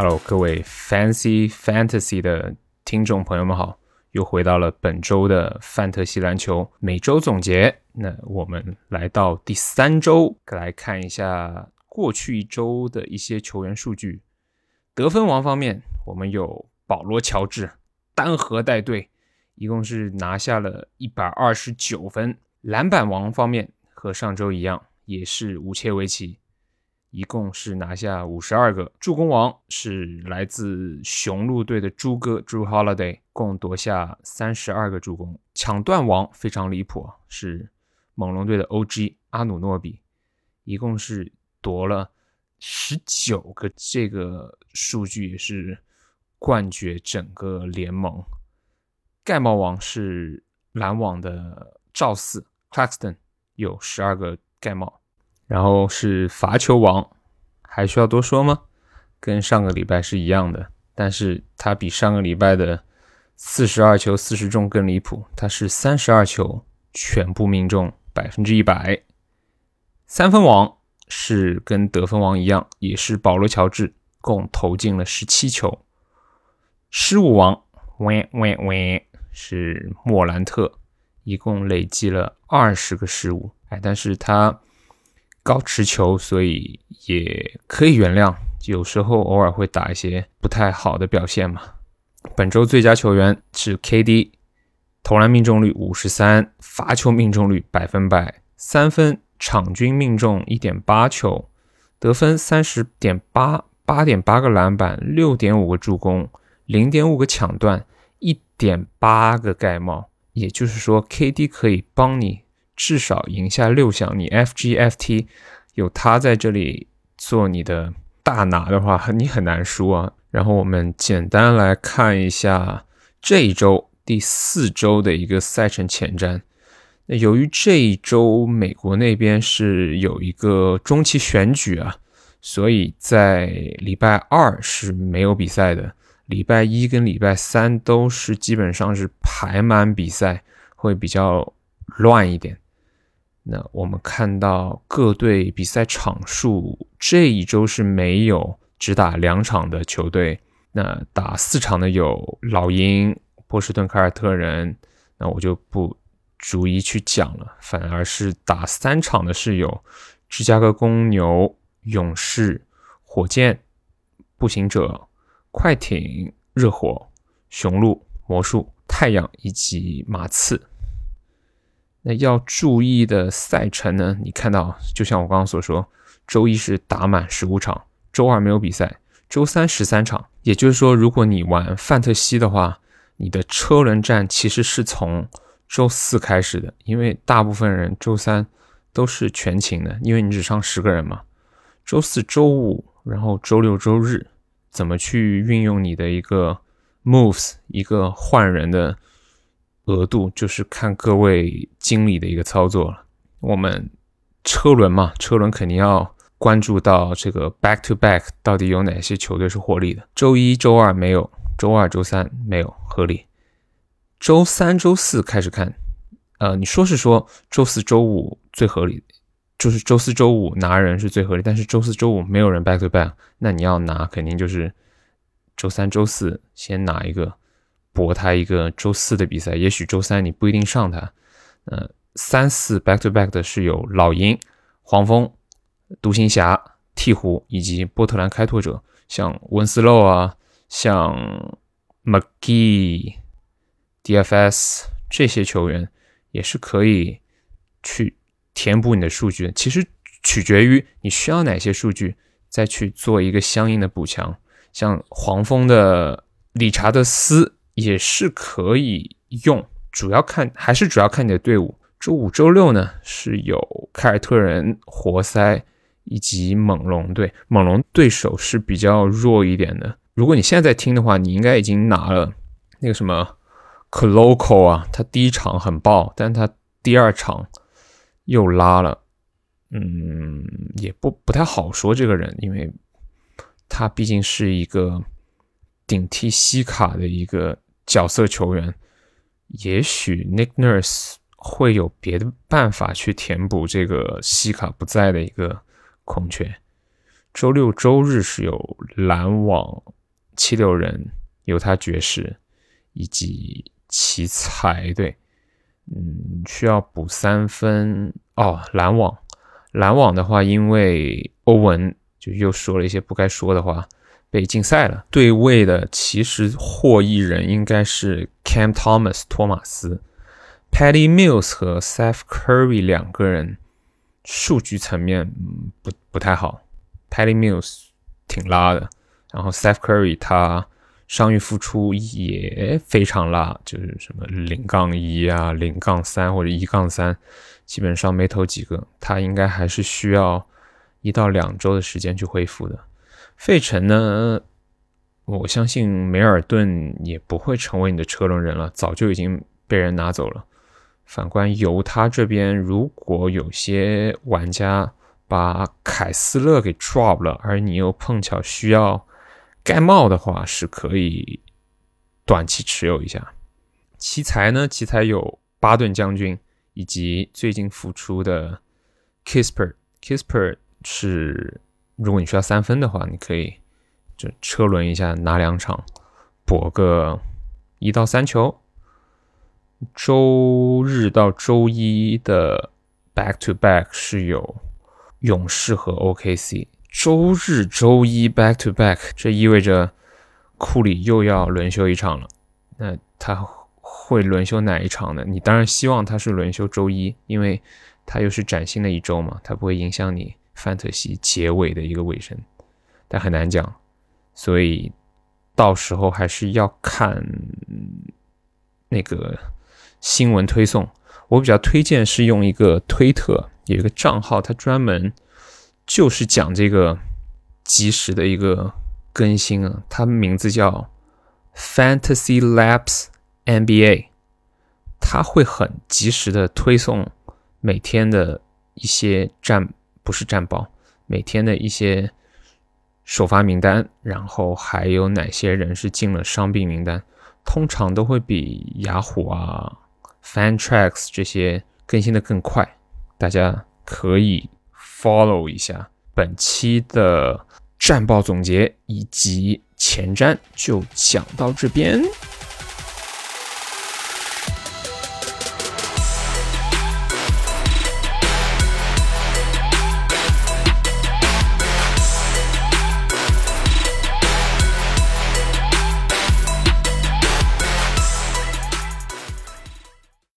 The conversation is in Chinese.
Hello，各位 Fancy Fantasy 的听众朋友们好，又回到了本周的范特西篮球每周总结。那我们来到第三周，来看一下过去一周的一些球员数据。得分王方面，我们有保罗·乔治单核带队，一共是拿下了一百二十九分。篮板王方面和上周一样，也是无切维奇。一共是拿下五十二个助攻王，是来自雄鹿队的朱哥朱 Holiday，共夺下三十二个助攻。抢断王非常离谱，是猛龙队的 OG 阿努诺比，一共是夺了十九个，这个数据也是冠绝整个联盟。盖帽王是篮网的赵四 Claxton，有十二个盖帽。然后是罚球王，还需要多说吗？跟上个礼拜是一样的，但是他比上个礼拜的四十二球四十中更离谱，他是三十二球全部命中百分之一百。三分王是跟得分王一样，也是保罗乔治，共投进了十七球。失误王，喂喂喂，是莫兰特，一共累计了二十个失误。哎，但是他。高持球，所以也可以原谅。有时候偶尔会打一些不太好的表现嘛。本周最佳球员是 KD，投篮命中率五十三，罚球命中率百分百，三分场均命中一点八球，得分三十点八，八点八个篮板，六点五个助攻，零点五个抢断，一点八个盖帽。也就是说，KD 可以帮你。至少赢下六项，你 FGFT 有他在这里做你的大拿的话，你很难输啊。然后我们简单来看一下这一周第四周的一个赛程前瞻。那由于这一周美国那边是有一个中期选举啊，所以在礼拜二是没有比赛的，礼拜一跟礼拜三都是基本上是排满比赛，会比较乱一点。那我们看到各队比赛场数，这一周是没有只打两场的球队。那打四场的有老鹰、波士顿凯尔特人，那我就不逐一去讲了。反而是打三场的是有芝加哥公牛、勇士、火箭、步行者、快艇、热火、雄鹿、魔术、太阳以及马刺。那要注意的赛程呢？你看到，就像我刚刚所说，周一是打满十五场，周二没有比赛，周三十三场。也就是说，如果你玩范特西的话，你的车轮战其实是从周四开始的，因为大部分人周三都是全勤的，因为你只上十个人嘛。周四周五，然后周六周日，怎么去运用你的一个 moves，一个换人的？额度就是看各位经理的一个操作了。我们车轮嘛，车轮肯定要关注到这个 back to back 到底有哪些球队是获利的。周一周二没有，周二周三没有合理。周三周四开始看，呃，你说是说周四周五最合理，就是周四周五拿人是最合理，但是周四周五没有人 back to back，那你要拿肯定就是周三周四先拿一个。博他一个周四的比赛，也许周三你不一定上他。呃，三四 back to back 的是有老鹰、黄蜂、独行侠、鹈鹕以及波特兰开拓者，像温斯洛啊，像 McGee、DFS 这些球员也是可以去填补你的数据。其实取决于你需要哪些数据，再去做一个相应的补强。像黄蜂的理查德斯。也是可以用，主要看还是主要看你的队伍。周五、周六呢是有凯尔特人、活塞以及猛龙队。猛龙对手是比较弱一点的。如果你现在在听的话，你应该已经拿了那个什么 c l o c o 啊，他第一场很爆，但他第二场又拉了。嗯，也不不太好说这个人，因为他毕竟是一个顶替西卡的一个。角色球员，也许 Nick Nurse 会有别的办法去填补这个西卡不在的一个空缺。周六周日是有篮网、七六人、犹他爵士以及奇才队。嗯，需要补三分哦。篮网，篮网的话，因为欧文就又说了一些不该说的话，被禁赛了。对位的其实获益人应该是 Cam Thomas 托马斯，Patty Mills 和 Seth Curry 两个人数据层面不不太好。Patty Mills 挺拉的，然后 Seth Curry 他。伤愈复出也非常拉，就是什么零杠一啊、零杠三或者一杠三，基本上没投几个。他应该还是需要一到两周的时间去恢复的。费城呢，我相信梅尔顿也不会成为你的车轮人了，早就已经被人拿走了。反观犹他这边，如果有些玩家把凯斯勒给 drop 了，而你又碰巧需要。盖帽的话是可以短期持有一下。奇才呢？奇才有巴顿将军以及最近复出的 Kisper。Kisper 是如果你需要三分的话，你可以就车轮一下，拿两场博个一到三球。周日到周一的 Back to Back 是有勇士和 OKC。周日、周一 back to back，这意味着库里又要轮休一场了。那他会轮休哪一场呢？你当然希望他是轮休周一，因为他又是崭新的一周嘛，他不会影响你范特西结尾的一个尾声。但很难讲，所以到时候还是要看那个新闻推送。我比较推荐是用一个推特，有一个账号，它专门。就是讲这个及时的一个更新啊，它名字叫 Fantasy Labs NBA，它会很及时的推送每天的一些战，不是战报，每天的一些首发名单，然后还有哪些人是进了伤病名单，通常都会比雅虎啊、Fantrax 这些更新的更快，大家可以。follow 一下本期的战报总结以及前瞻，就讲到这边。